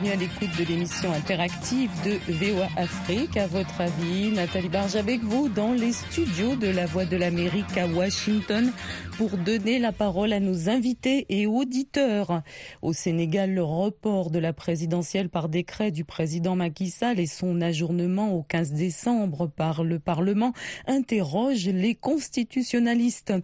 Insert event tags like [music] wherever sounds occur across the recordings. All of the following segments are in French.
bienvenue à l'écoute de l'émission interactive de VOA Afrique. À votre avis, Nathalie Barge avec vous dans les studios de la Voix de l'Amérique à Washington pour donner la parole à nos invités et auditeurs. Au Sénégal, le report de la présidentielle par décret du président Macky Sall et son ajournement au 15 décembre par le Parlement interrogent les constitutionnalistes.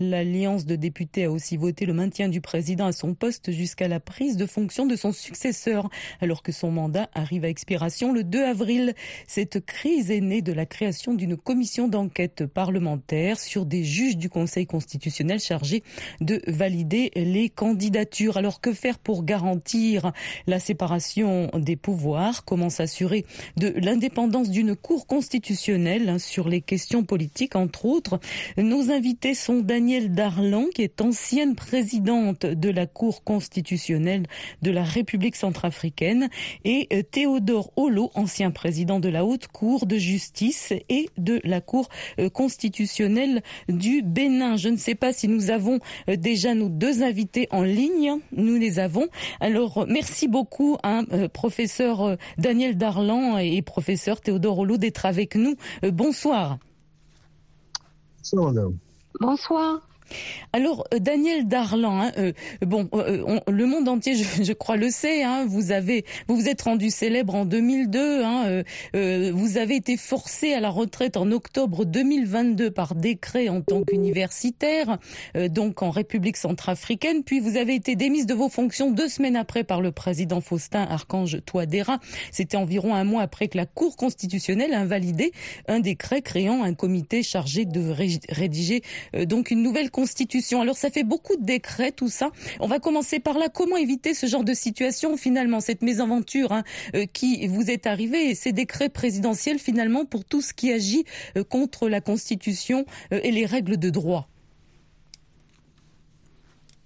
L'alliance de députés a aussi voté le maintien du président à son poste jusqu'à la prise de fonction de son successeur, alors que son mandat arrive à expiration le 2 avril. Cette crise est née de la création d'une commission d'enquête parlementaire sur des juges du Conseil constitutionnel de valider les candidatures. Alors que faire pour garantir la séparation des pouvoirs? Comment s'assurer de l'indépendance d'une Cour constitutionnelle? Sur les questions politiques, entre autres Nos invités sont Daniel Darlan, qui est ancienne présidente de la Cour constitutionnelle de la République centrafricaine, et Théodore Holo, ancien président de la Haute Cour de justice et de la Cour constitutionnelle du Bénin. Je ne sais pas si nous avons euh, déjà nos deux invités en ligne. Nous les avons. Alors, merci beaucoup à euh, professeur euh, Daniel Darlan et professeur Théodore Olo d'être avec nous. Bonsoir. Bonsoir, madame. Bonsoir. Alors euh, Daniel Darlan, hein, euh, bon, euh, le monde entier, [laughs] je, crois, le sait. Hein, vous avez, vous vous êtes rendu célèbre en 2002. Hein, vous avez été forcé à la retraite en octobre 2022 par décret en tant qu'universitaire, donc en République centrafricaine. Puis vous avez été démise de vos fonctions deux semaines après par le président Faustin Archange Touadéra. C'était environ un mois après que la Cour constitutionnelle a invalidé un décret créant un comité chargé de rédiger donc une nouvelle constitution. Alors ça fait beaucoup de décrets, tout ça. On va commencer par là. Comment éviter ce genre de situation finalement, cette mésaventure hein, euh, qui vous est arrivée, ces décrets présidentiels finalement pour tout ce qui agit euh, contre la constitution euh, et les règles de droit?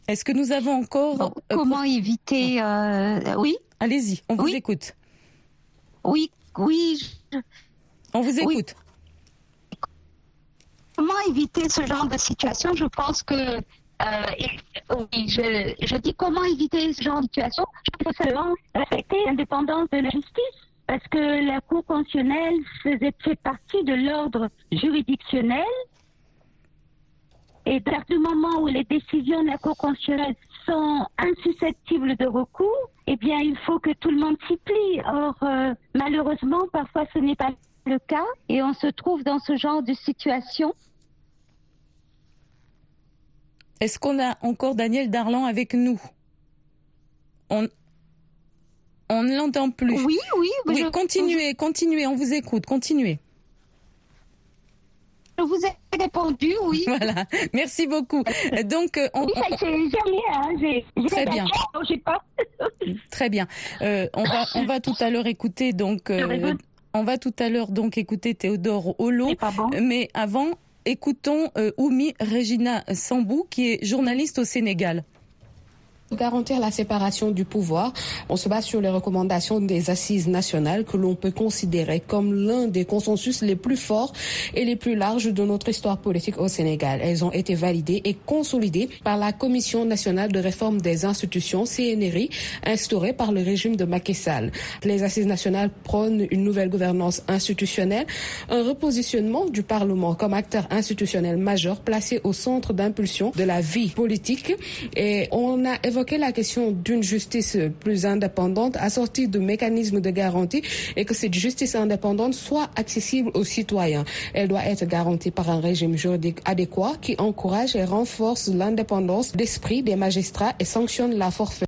Est-ce que nous avons encore... comment éviter... oui Allez-y, on vous écoute. Oui, oui. On vous écoute. Comment éviter ce genre de situation. Je pense que euh, oui, je, dis comment éviter ce genre de situation. Il faut seulement respecter l'indépendance de la justice parce que la Cour constitutionnelle faisait fait partie de l'ordre juridictionnel. Et à partir du moment où les décisions de la Cour constitutionnelle sont insusceptibles de recours, eh bien, il faut que tout le monde s'y plie. Or, euh, malheureusement, parfois, ce n'est pas le cas et on se trouve dans ce genre de situation. Est-ce qu'on a encore Daniel Darlan avec nous? On, on ne l'entend plus. Oui, oui. Oui, continuez, continuez, on vous écoute, continuez. Je vous ai répondu, oui. [laughs] Voilà, merci beaucoup. Donc, on, oui, hein, très bien. Pas... [laughs] très bien. Euh, on va, on va tout à l'heure écouter donc. Euh, on va tout à l'heure donc écouter Théodore Holo. Mais avant, écoutons Oumi Regina Sambou, qui est journaliste au Sénégal. Garantir la séparation du pouvoir, on se base sur les recommandations des assises nationales que l'on peut considérer comme l'un des consensus les plus forts et les plus larges de notre histoire politique au Sénégal. Elles ont été validées et consolidées par la Commission nationale de réforme des institutions, CNRI, instaurée par le régime de Macky Sall. Les assises nationales prônent une nouvelle gouvernance institutionnelle, un repositionnement du Parlement comme acteur institutionnel majeur placé au centre d'impulsion de la vie politique et on a évoquer la question d'une justice plus indépendante, assortie de mécanismes de garantie et que cette justice indépendante soit accessible aux citoyens. Elle doit être garantie par un régime juridique adéquat qui encourage et renforce l'indépendance d'esprit des magistrats et sanctionne la forfaiture.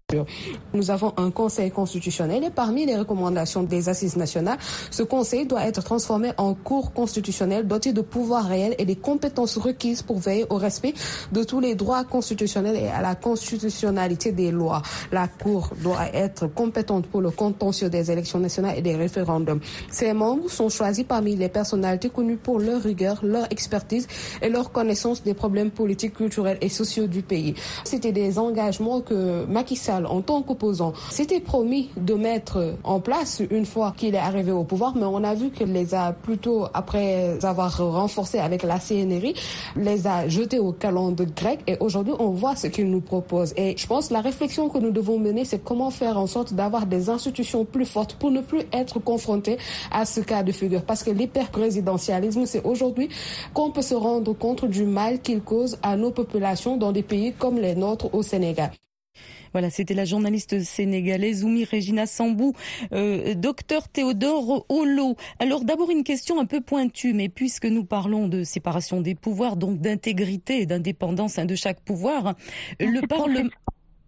Nous avons un conseil constitutionnel et parmi les recommandations des assises nationales, ce conseil doit être transformé en cour constitutionnelle doté de pouvoirs réels et des compétences requises pour veiller au respect de tous les droits constitutionnels et à la constitutionnalité des lois. La Cour doit être compétente pour le contentieux des élections nationales et des référendums. Ses membres sont choisis parmi les personnalités connues pour leur rigueur, leur expertise et leur connaissance des problèmes politiques, culturels et sociaux du pays. C'était des engagements que Macky Sall en tant qu'opposant, s'était promis de mettre en place une fois qu'il est arrivé au pouvoir, mais on a vu qu'il les a plutôt, après avoir renforcé avec la CNRI, les a jetés au calendrier grec et aujourd'hui on voit ce qu'il nous propose. Et je pense la réflexion que nous devons mener, c'est comment faire en sorte d'avoir des institutions plus fortes pour ne plus être confrontés à ce cas de figure. Parce que l'hyperprésidentialisme, c'est aujourd'hui qu'on peut se rendre compte du mal qu'il cause à nos populations dans des pays comme les nôtres au Sénégal. Voilà, c'était la journaliste sénégalaise Oumi Regina Sambou, euh, docteur Théodore Holo. Alors d'abord une question un peu pointue, mais puisque nous parlons de séparation des pouvoirs, donc d'intégrité et d'indépendance hein, de chaque pouvoir, le [laughs] Parlement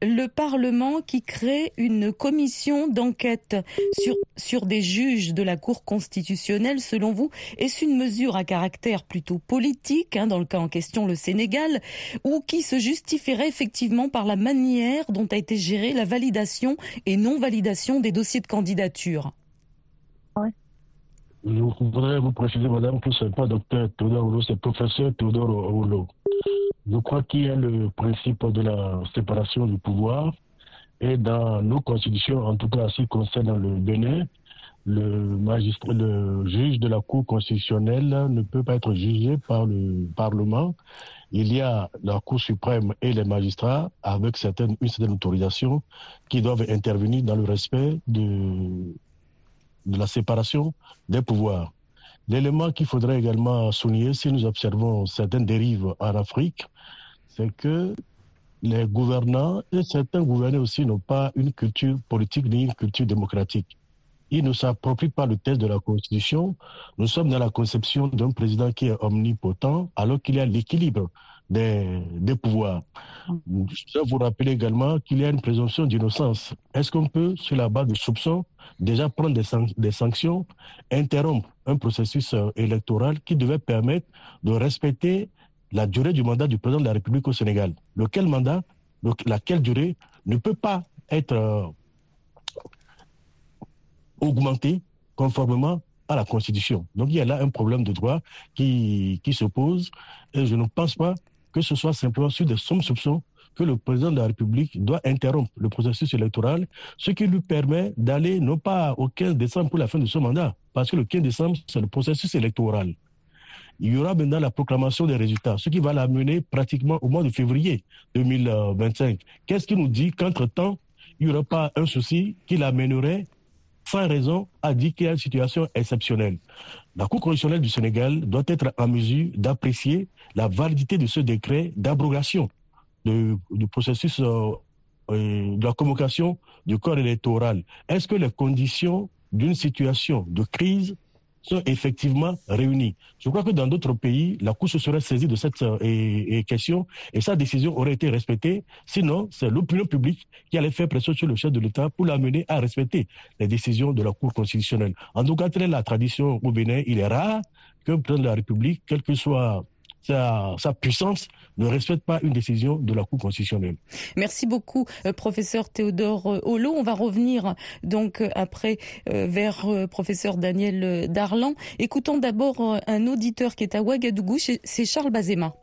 le Parlement qui crée une commission d'enquête sur, sur des juges de la Cour constitutionnelle, selon vous, est-ce une mesure à caractère plutôt politique, hein, dans le cas en question le Sénégal, ou qui se justifierait effectivement par la manière dont a été gérée la validation et non-validation des dossiers de candidature? Je voudrais vous préciser, madame, que ce n'est pas docteur Théodore c'est professeur Théodore Oulou. Je crois qu'il y a le principe de la séparation du pouvoir et dans nos constitutions, en tout cas ce qui concerne le Bénin, le, magistrat, le juge de la Cour constitutionnelle ne peut pas être jugé par le Parlement. Il y a la Cour suprême et les magistrats avec certaines, une certaine autorisation qui doivent intervenir dans le respect de, de la séparation des pouvoirs. L'élément qu'il faudrait également souligner, si nous observons certaines dérives en Afrique, c'est que les gouvernants et certains gouvernés aussi n'ont pas une culture politique ni une culture démocratique. Ils ne s'approprient pas le texte de la Constitution. Nous sommes dans la conception d'un président qui est omnipotent alors qu'il y a l'équilibre des, des, pouvoirs. Je vous rappeler également qu'il y a une présomption d'innocence. Est-ce qu'on peut, sur la base de soupçons, déjà prendre des, san des sanctions, interrompre un processus euh, électoral qui devait permettre de respecter la durée du mandat du président de la République au Sénégal. Lequel mandat, le, laquelle durée ne peut pas être euh, augmentée conformément à la Constitution. Donc il y a là un problème de droit qui, qui se pose et je ne pense pas que ce soit simplement sur des sommes soupçons que le président de la République doit interrompre le processus électoral, ce qui lui permet d'aller non pas au 15 décembre pour la fin de son mandat, parce que le 15 décembre, c'est le processus électoral. Il y aura maintenant la proclamation des résultats, ce qui va l'amener pratiquement au mois de février 2025. Qu'est-ce qui nous dit qu'entre-temps, il n'y aura pas un souci qui l'amènerait sans raison à dire qu'il y a une situation exceptionnelle? La Cour constitutionnelle du Sénégal doit être en mesure d'apprécier la validité de ce décret d'abrogation du, processus euh, de la convocation du corps électoral. Est-ce que les conditions d'une situation de crise sont effectivement réunies? Je crois que dans d'autres pays, la Cour se serait saisie de cette euh, question et sa décision aurait été respectée. Sinon, c'est l'opinion publique qui allait faire pression sur le chef de l'État pour l'amener à respecter les décisions de la Cour constitutionnelle. En tout cas, la tradition au Bénin. Il est rare que président de la République, quel que soit sa, sa, puissance ne respecte pas une décision de la Cour constitutionnelle. Merci beaucoup, euh, professeur Théodore Holo. On va revenir donc euh, après euh, vers euh, professeur Daniel Darlan. Écoutons d'abord euh, un auditeur qui est à Ouagadougou, c'est Charles Bazema.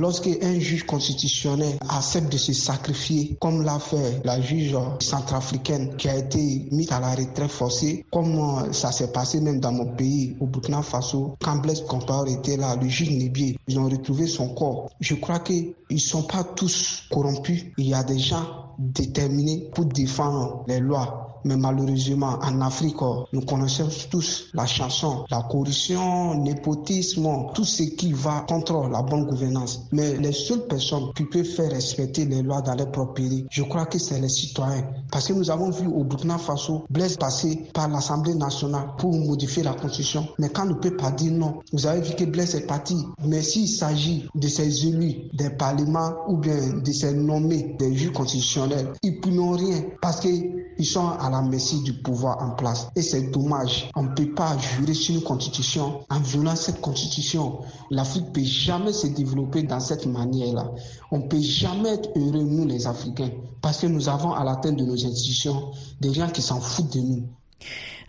Lorsqu'un juge constitutionnel accepte de se sacrifier, comme l'a fait la juge centrafricaine qui a été mise à la retraite forcée, comme ça s'est passé même dans mon pays, au Burkina Faso, quand Blaise Compaoré était là, le juge Nébier, ils ont retrouvé son corps. Je crois qu'ils ne sont pas tous corrompus. Il y a des gens déterminés pour défendre les lois mais malheureusement, en Afrique, nous connaissons tous la chanson, la corruption, népotisme, tout ce qui va contre la bonne gouvernance. Mais les seules personnes qui peuvent faire respecter les lois dans leur propre pays, je crois que c'est les citoyens. Parce que nous avons vu au Burkina Faso, Blaise passer par l'Assemblée nationale pour modifier la constitution. Mais quand on ne peut pas dire non, vous avez vu que Blaise est parti. Mais s'il s'agit de ces élus des parlements ou bien de ces nommés des juges constitutionnels, ils n'ont rien parce qu'ils sont à la merci du pouvoir en place. Et c'est dommage. On ne peut pas jurer sur une constitution en violant cette constitution. L'Afrique ne peut jamais se développer dans cette manière-là. On ne peut jamais être heureux, nous les Africains, parce que nous avons à la tête de nos institutions des gens qui s'en foutent de nous.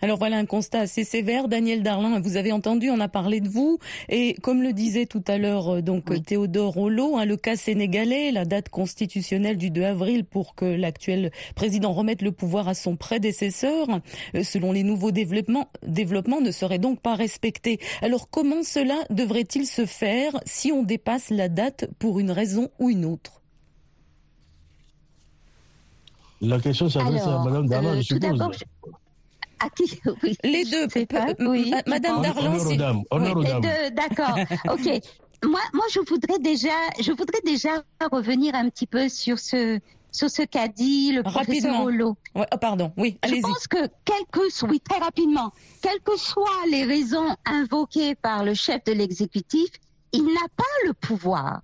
Alors voilà un constat assez sévère. Daniel Darlin, vous avez entendu, on a parlé de vous. Et comme le disait tout à l'heure euh, donc Théodore Rollo, hein, le cas sénégalais, la date constitutionnelle du 2 avril pour que l'actuel président remette le pouvoir à son prédécesseur, euh, selon les nouveaux développements, développements ne serait donc pas respecté. Alors comment cela devrait-il se faire si on dépasse la date pour une raison ou une autre? La question s'adresse à Mme Darlin, je suppose. [laughs] Les deux. oui. Madame Darlan, c'est... Les deux, d'accord. [laughs] ok. Moi, moi, je voudrais déjà, je voudrais déjà revenir un petit peu sur ce, sur ce qu'a dit le professeur Holo. Ouais, oh, pardon, oui, allez-y. Je pense que, quelles que, oui, très rapidement, quelles que soient les raisons invoquées par le chef de l'exécutif, il n'a pas le pouvoir.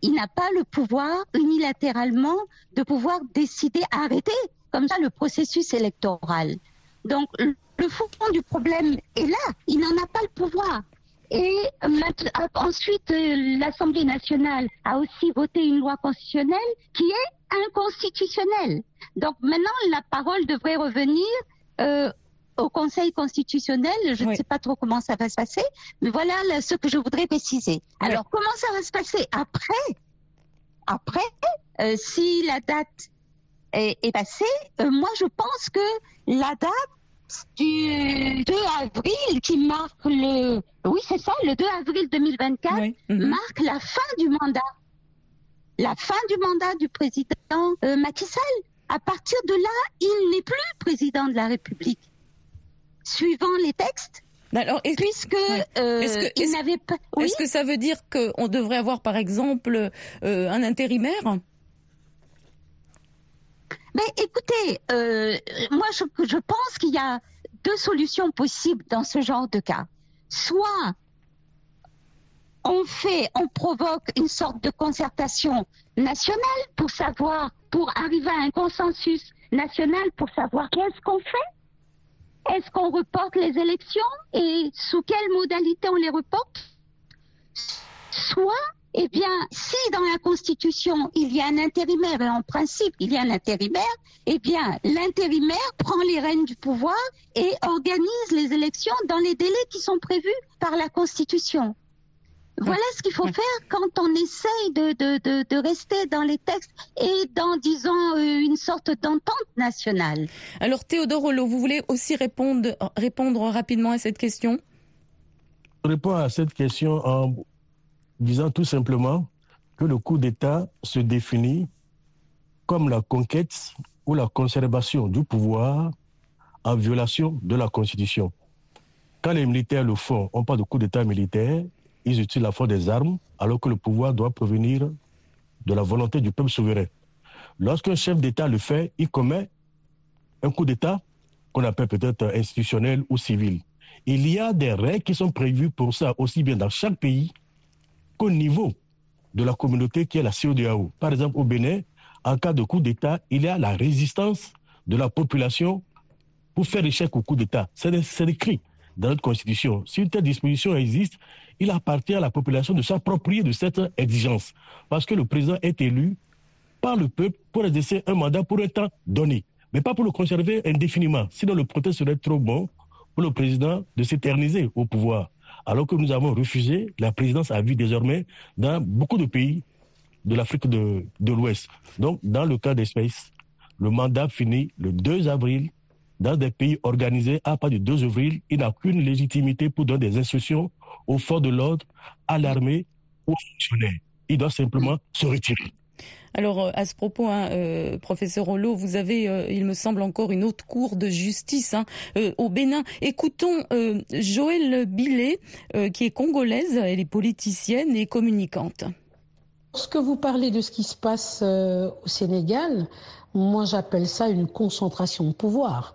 Il n'a pas le pouvoir unilatéralement de pouvoir décider, arrêter comme ça le processus électoral. Donc, le fond du problème est là. Il n'en a pas le pouvoir. Et ensuite, euh, l'Assemblée nationale a aussi voté une loi constitutionnelle qui est inconstitutionnelle. Donc maintenant, la parole devrait revenir euh, au Conseil constitutionnel. Je ne sais pas trop comment ça va se passer, mais voilà ce que je voudrais préciser. Alors, comment ça va se passer après? Après, euh, si la date est, passée, moi je pense que la date du 2 avril qui marque le, oui c'est ça, le 2 avril 2024 mhm. marque la fin du mandat, la fin du mandat du président euh, Macky Sall. À partir de là, il n'est plus président de la République. Suivant les textes, alors, puisque euh, il n'avait pas. Est-ce que ça veut dire qu'on devrait avoir, par exemple, euh, un intérimaire? Mais écoutez, euh, moi je, je pense qu'il y a deux solutions possibles dans ce genre de cas. Soit on fait, on provoque une sorte de concertation nationale pour savoir, pour arriver à un consensus national pour savoir qu'est-ce qu'on fait. Est-ce qu'on reporte les élections et sous quelle modalité on les reporte? Soit eh bien, si dans la Constitution il y a un intérimaire, et en principe il y a un intérimaire, eh bien l'intérimaire prend les rênes du pouvoir et organise les élections dans les délais qui sont prévus par la Constitution. Voilà ce qu'il faut faire quand on essaye de, de, de, rester dans les textes et dans, disons, euh, une sorte d'entente nationale. Alors Théodore Rollo, vous voulez aussi répondre, répondre rapidement à cette question? Je réponds à cette question en disant tout simplement que le coup d'État se définit comme la conquête ou la conservation du pouvoir en violation de la Constitution. Quand les militaires le font, on parle de coup d'État militaire, ils utilisent la force des armes alors que le pouvoir doit provenir de la volonté du peuple souverain. Lorsqu'un chef d'État le fait, il commet un coup d'État qu'on appelle peut-être institutionnel ou civil. Il y a des règles qui sont prévues pour ça, aussi bien dans chaque pays qu'au niveau de la communauté qui est la CODAO. Par exemple, au Bénin, en cas de coup d'État, il y a la résistance de la population pour faire échec au coup d'État. C'est écrit dans notre Constitution. Si une telle disposition existe, il appartient à la population de s'approprier de cette exigence. Parce que le président est élu par le peuple pour exercer un mandat pour un temps donné, mais pas pour le conserver indéfiniment. Sinon, le protest serait trop bon pour le président de s'éterniser au pouvoir alors que nous avons refusé la présidence à vie désormais dans beaucoup de pays de l'Afrique de, l'Ouest. Donc, dans le cas d'espèce, le mandat finit le 2 avril dans des pays organisés à partir du 2 avril. Il n'a qu'une légitimité pour donner des instructions aux forces de l'ordre, à l'armée, aux fonctionnaires. Il doit simplement se retirer. Alors euh, à ce propos, hein, euh, professeur Rollo, vous avez, euh, il me semble, encore une autre cour de justice hein, au Bénin. Écoutons Joëlle Billet, qui est congolaise, elle est politicienne et communicante. Lorsque vous parlez de ce qui se passe au Sénégal, moi j'appelle ça une concentration de pouvoir.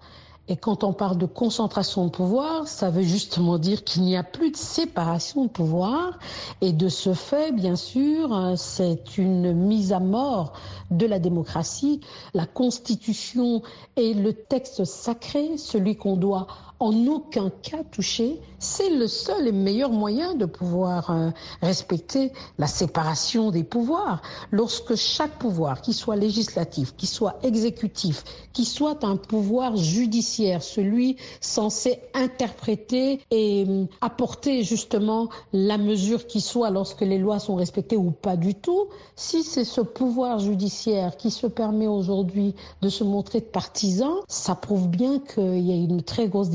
Et quand on parle de concentration de pouvoir, ça veut justement dire qu'il n'y a plus de séparation de pouvoir. Et de ce fait, bien sûr, c'est une mise à mort de la démocratie. La Constitution est le texte sacré, celui qu'on doit en aucun cas touché. C'est le seul et meilleur moyen de pouvoir euh, respecter la séparation des pouvoirs. Lorsque chaque pouvoir, qu'il soit législatif, qu'il soit exécutif, qu'il soit un pouvoir judiciaire, celui censé interpréter et euh, apporter justement la mesure qui soit lorsque les lois sont respectées ou pas du tout, si c'est ce pouvoir judiciaire qui se permet aujourd'hui de se montrer partisan, ça prouve bien qu'il y a une très grosse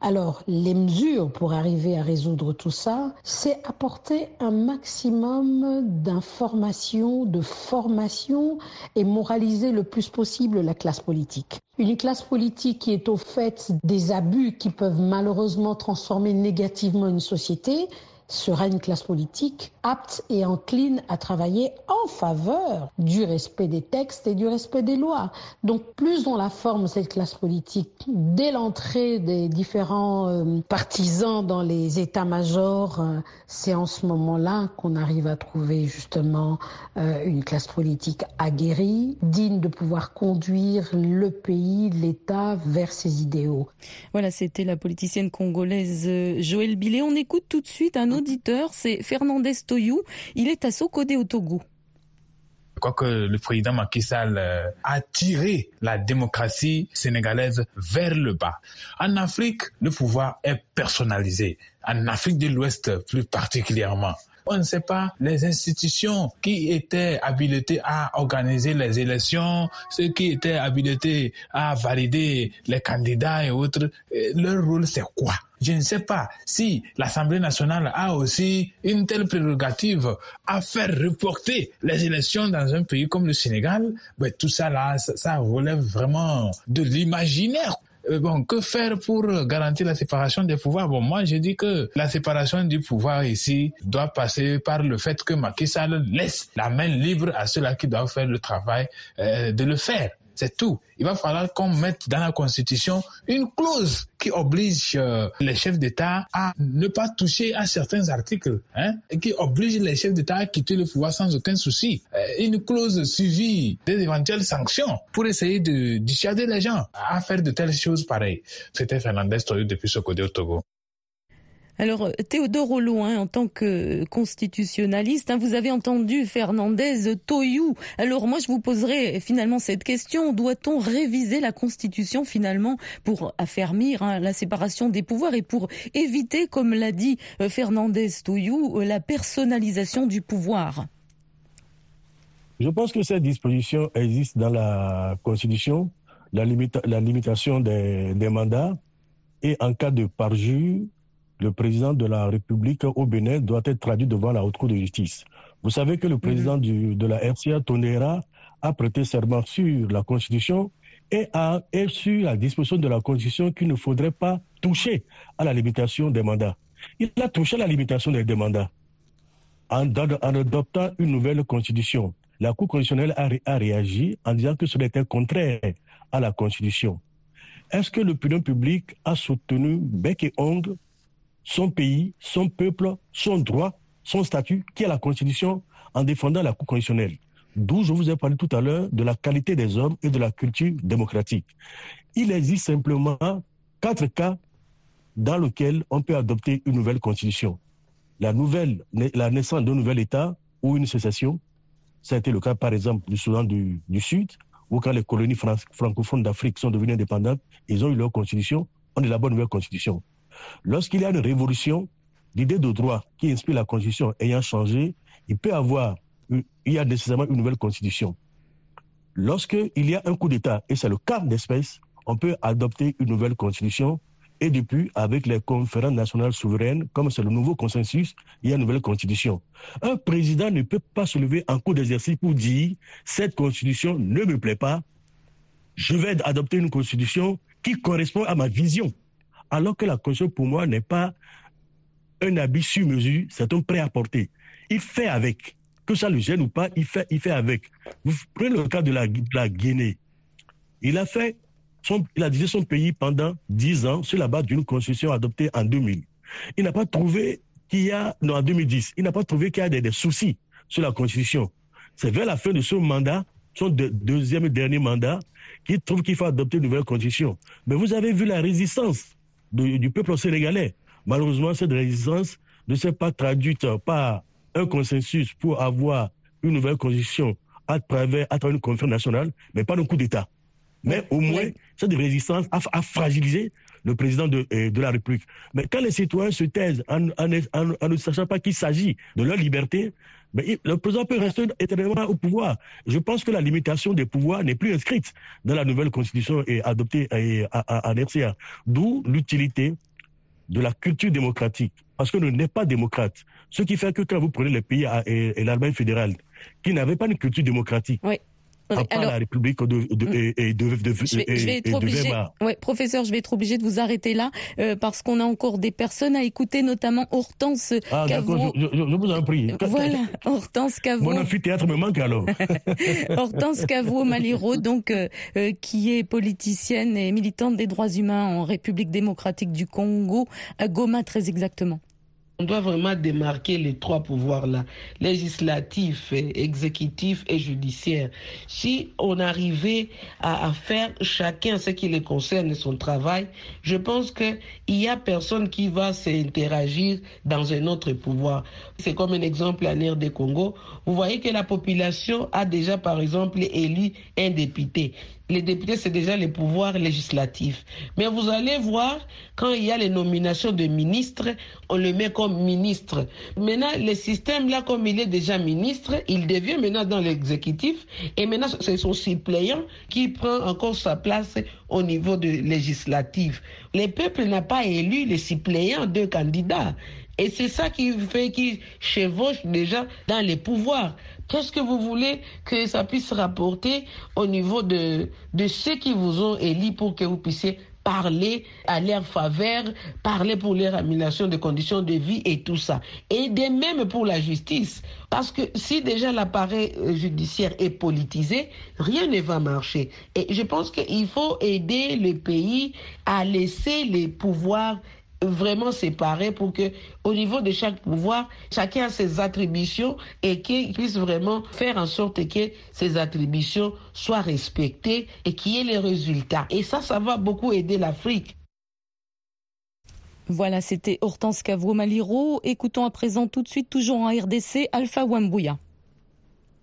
Alors, les mesures pour arriver à résoudre tout ça, c'est apporter un maximum d'informations, de formation et moraliser le plus possible la classe politique. Une classe politique qui est au fait des abus qui peuvent malheureusement transformer négativement une société, sera une classe politique apte et encline à travailler en faveur du respect des textes et du respect des lois. Donc plus on la forme cette classe politique dès l'entrée des différents euh, partisans dans les états-majors, euh, c'est en ce moment-là qu'on arrive à trouver justement euh, une classe politique aguerrie, digne de pouvoir conduire le pays, l'État vers ses idéaux. Voilà, c'était la politicienne congolaise Joël Billet. On écoute tout de suite un auditeur, c'est Fernandez Toyou. Il est à Sokodé au Togo. Je crois que le président Macky Sall euh, a tiré la démocratie sénégalaise vers le bas. En Afrique, le pouvoir est personnalisé. En Afrique de l'Ouest plus particulièrement on ne sait pas les institutions qui étaient habilitées à organiser les élections, ceux qui étaient habilités à valider les candidats et autres, leur rôle c'est quoi? Je ne sais pas si l'Assemblée nationale a aussi une telle prérogative à faire reporter les élections dans un pays comme le Sénégal. Tout ça là, ça relève vraiment de l'imaginaire. Euh, bon, que faire pour garantir la séparation des pouvoirs? Bon, moi, je dis que la séparation du pouvoir ici doit passer par le fait que Macky Sall laisse la main libre à ceux-là qui doivent faire le travail euh, de le faire. C'est tout. Il va falloir qu'on mette dans la Constitution une clause qui oblige euh, les chefs d'État à ne pas toucher à certains articles, hein, et qui oblige les chefs d'État à quitter le pouvoir sans aucun souci. Euh, une clause suivie des éventuelles sanctions pour essayer de dissuader les gens à faire de telles choses pareilles. C'était Fernandez Toyo depuis côté au Togo. Alors, Théodore Oloin, en tant que constitutionnaliste, hein, vous avez entendu Fernandez Toyou. Alors moi, je vous poserai finalement cette question. Doit-on réviser la Constitution finalement pour affermir hein, la séparation des pouvoirs et pour éviter, comme l'a dit euh, Fernandez Toyou, euh, la personnalisation du pouvoir? Je pense que cette disposition existe dans la Constitution, la, limitation des, des mandats et en cas de parjure, le président de la République au Bénin doit être traduit devant la Haute Cour de justice. Vous savez que le président mhm. de la RCA, Tonera, a prêté serment sur la Constitution et a et sur la disposition de la Constitution qu'il ne faudrait pas toucher à la limitation des mandats. Il a touché à la limitation des mandats en, en, adoptant une nouvelle Constitution. La Cour constitutionnelle a, a réagi en disant que ce était contraire à la Constitution. Est-ce que l'opinion publique a soutenu bec et ongle son pays, son peuple, son droit, son statut, qui est la Constitution, en défendant la Cour constitutionnelle. D'où je vous ai parlé tout à l'heure de la qualité des hommes et de la culture démocratique. Il existe simplement quatre cas dans lesquels on peut adopter une nouvelle constitution. La, nouvelle, la naissance d'un nouvel État ou une sécession, ça a été le cas par exemple du Soudan du, Sud, où quand les colonies francophones d'Afrique sont devenues indépendantes, ils ont eu leur constitution, on la bonne nouvelle constitution. Lorsqu'il y a une révolution, l'idée de droit qui inspire la Constitution ayant changé, il peut avoir, il y a nécessairement une nouvelle Constitution. Lorsqu'il y a un coup d'État, et c'est le cas d'espèce, on peut adopter une nouvelle Constitution et depuis, avec les conférences nationales souveraines, comme c'est le nouveau consensus, il y a une nouvelle constitution. Un président ne peut pas se lever en cours d'exercice pour dire cette constitution ne me plaît pas, je vais adopter une constitution qui correspond à ma vision alors que la Constitution, pour moi, n'est pas un habit sur mesure, c'est un prêt à porter. Il fait avec. Que ça le gêne ou pas, il fait, avec. Vous prenez le cas de la, Guinée. Il a fait, son, il a dirigé son pays pendant dix ans sur la base d'une constitution adoptée en 2000. Il n'a pas trouvé qu'il y a, non, en 2010, il n'a pas trouvé qu'il y a des, soucis sur la constitution. C'est vers la fin de ce mandat son deuxième et dernier mandat, qui trouve qu'il faut adopter une nouvelle constitution. Mais vous avez vu la résistance du peuple sénégalais. Malheureusement, cette résistance ne s'est pas traduite par un consensus pour avoir une nouvelle constitution à travers, à travers une conférence nationale, mais pas un coup d'État. Mais au moins, cette résistance a, fragilisé le président de, euh, de, la République. Mais quand les citoyens se taisent en, ne sachant pas qu'il s'agit de leur liberté, le président peut rester éternellement au pouvoir. Je pense que la limitation des pouvoirs n'est plus inscrite dans la nouvelle constitution et adoptée en RCA. D'où l'utilité de la culture démocratique. Parce que nous n'est pas démocrate. Ce qui fait que quand vous prenez les pays et, l'Allemagne fédérale, qui n'avaient pas une culture démocratique, à part la République de, de, de, de je vais, je vais être obligé, ouais, professeur, je vais être obligé de vous arrêter là euh, parce qu'on a encore des personnes à écouter, notamment Hortense ah. Je, je, vous en prie. Voilà, [laughs] Hortense Cavou. Mon amphithéâtre me manque alors. [laughs] Hortense Cavou Maliro, donc euh, euh, qui est politicienne et militante des droits humains en République démocratique du Congo, à Goma très exactement. On doit vraiment démarquer les trois pouvoirs-là, législatif, exécutif et judiciaire. Si on arrivait à, faire chacun ce qui les concerne son travail, je pense qu'il n'y a personne qui va s'interagir dans un autre pouvoir. C'est comme un exemple à l'ère des Congo. Vous voyez que la population a déjà, par exemple, élu un député les députés, c'est déjà les pouvoirs législatifs. Mais vous allez voir, quand il y a les nominations de ministres, on le met comme ministre. Maintenant, le système là, comme il est déjà ministre, il devient maintenant dans l'exécutif. Et maintenant, c'est son suppléant qui prend encore sa place au niveau de législatif. Le peuple n'a pas élu les suppléants de candidats. Et c'est ça qui fait qu'il chevauche déjà dans les pouvoirs. Qu'est-ce que vous voulez que ça puisse rapporter au niveau de, ceux qui vous ont élu pour que vous puissiez parler à leur faveur, parler pour leur amélioration des conditions de vie et tout ça. Et de même pour la justice. Parce que si déjà l'appareil judiciaire est politisé, rien ne va marcher. Et je pense qu'il faut aider le pays à laisser les pouvoirs vraiment séparés pour que, au niveau de chaque pouvoir, chacun a ses attributions et qu'il puisse vraiment faire en sorte que ces attributions soient respectées et qu'il y ait les résultats. Et ça, ça va beaucoup aider l'Afrique. Voilà, c'était Hortense Cavro-Maliro. Écoutons à présent tout de suite, toujours en RDC, Alpha Wambouya.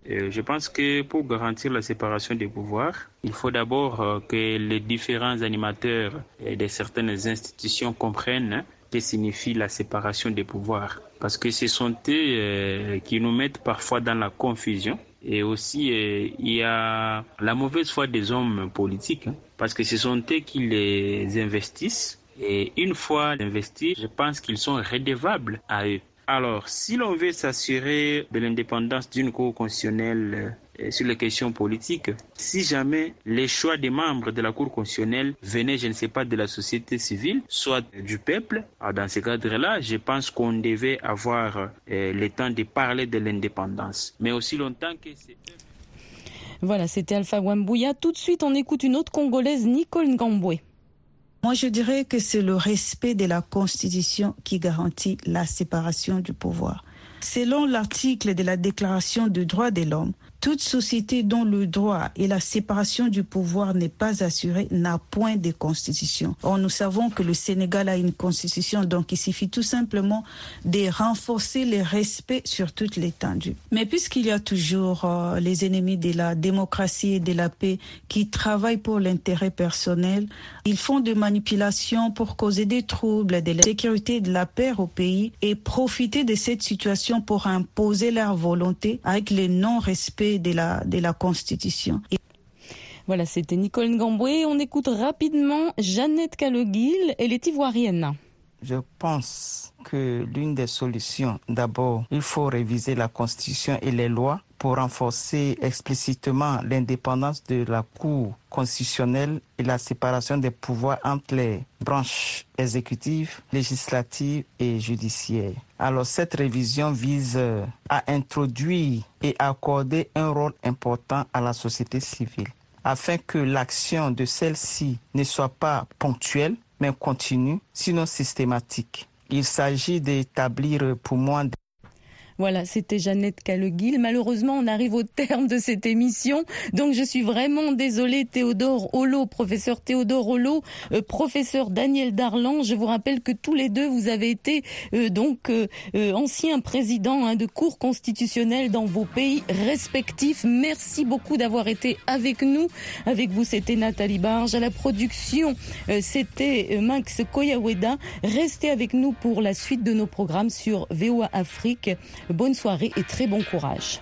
Euh, je pense que pour garantir la séparation des pouvoirs, il faut d'abord euh, que les différents animateurs de certaines institutions comprennent ce que signifie la séparation des pouvoirs. Parce que ce sont eux euh, qui nous mettent parfois dans la confusion. Et aussi, il y a la mauvaise foi des hommes politiques, hein, parce que ce sont eux qui les investissent. Et une fois investis, je pense qu'ils sont redevables à eux. Alors, si l'on veut s'assurer de l'indépendance d'une Cour constitutionnelle euh, sur les questions politiques, si jamais les choix des membres de la Cour constitutionnelle venaient, je ne sais pas, de la société civile, soit du peuple, ah, dans ce cadre-là, je pense qu'on devait avoir euh, le temps de parler de l'indépendance. Mais aussi longtemps que c'est... Voilà, c'était Alpha Wambouya. Tout de suite, on écoute une autre Congolaise, Nicole Ngamboué. Moi, je dirais que c'est le respect de la Constitution qui garantit la séparation du pouvoir. Selon l'article de la Déclaration des droits de l'homme, toute société dont le droit et la séparation du pouvoir n'est pas assurée n'a point de constitution. Or, nous savons que le Sénégal a une constitution, donc il suffit tout simplement de renforcer le respect sur toute l'étendue. Mais puisqu'il y a toujours euh, les ennemis de la démocratie et de la paix qui travaillent pour l'intérêt personnel, ils font des manipulations pour causer des troubles de la sécurité et de la paix au pays et profiter de cette situation pour imposer leur volonté avec le non-respect de la, Constitution. Voilà, c'était Nicole Ngamboué. On écoute rapidement Jeannette Caloguil, elle est ivoirienne. Je pense que l'une des solutions, d'abord, il faut réviser la Constitution et les lois pour renforcer explicitement l'indépendance de la Cour constitutionnelle et la séparation des pouvoirs entre les branches exécutives, législatives et judiciaires. Alors cette révision vise à introduire et accorder un rôle important à la société civile afin que l'action de celle-ci ne soit pas ponctuelle, mais continue, sinon systématique. Il s'agit d'établir pour moi Voilà, c'était Jeannette Caleguil. Malheureusement, on arrive au terme de cette émission. Donc, je suis vraiment désolée, Théodore Holo, professeur Théodore Holo, euh, professeur Daniel Darlan. Je vous rappelle que tous les deux, vous avez été euh, donc euh, ancien président hein, de cours constitutionnelle dans vos pays respectifs. Merci beaucoup d'avoir été avec nous. Avec vous, c'était Nathalie Barge. À la production, c'était Max Koyaweda. Restez avec nous pour la suite de nos programmes sur VOA Afrique. Bonne soirée et très bon courage.